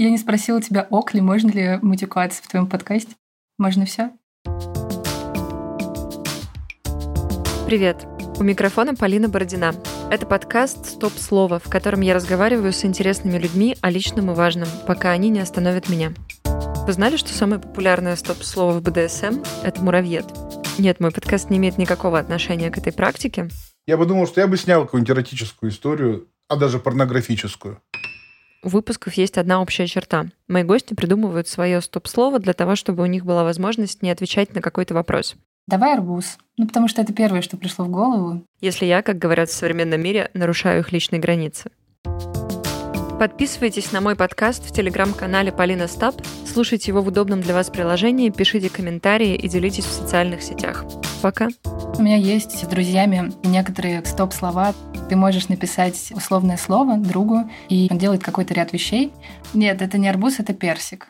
Я не спросила тебя, ок ли, можно ли матюкаться в твоем подкасте? Можно все? Привет! У микрофона Полина Бородина. Это подкаст «Стоп-слово», в котором я разговариваю с интересными людьми о личном и важном, пока они не остановят меня. Вы знали, что самое популярное стоп-слово в БДСМ — это «муравьед»? Нет, мой подкаст не имеет никакого отношения к этой практике. Я бы думал, что я бы снял какую-нибудь эротическую историю, а даже порнографическую. Выпусков есть одна общая черта. Мои гости придумывают свое стоп-слово для того, чтобы у них была возможность не отвечать на какой-то вопрос. Давай арбуз. Ну, потому что это первое, что пришло в голову. Если я, как говорят в современном мире, нарушаю их личные границы. Подписывайтесь на мой подкаст в телеграм-канале Полина Стаб, слушайте его в удобном для вас приложении, пишите комментарии и делитесь в социальных сетях. Пока. У меня есть с друзьями некоторые стоп-слова. Ты можешь написать условное слово другу, и он делает какой-то ряд вещей. Нет, это не арбуз, это персик.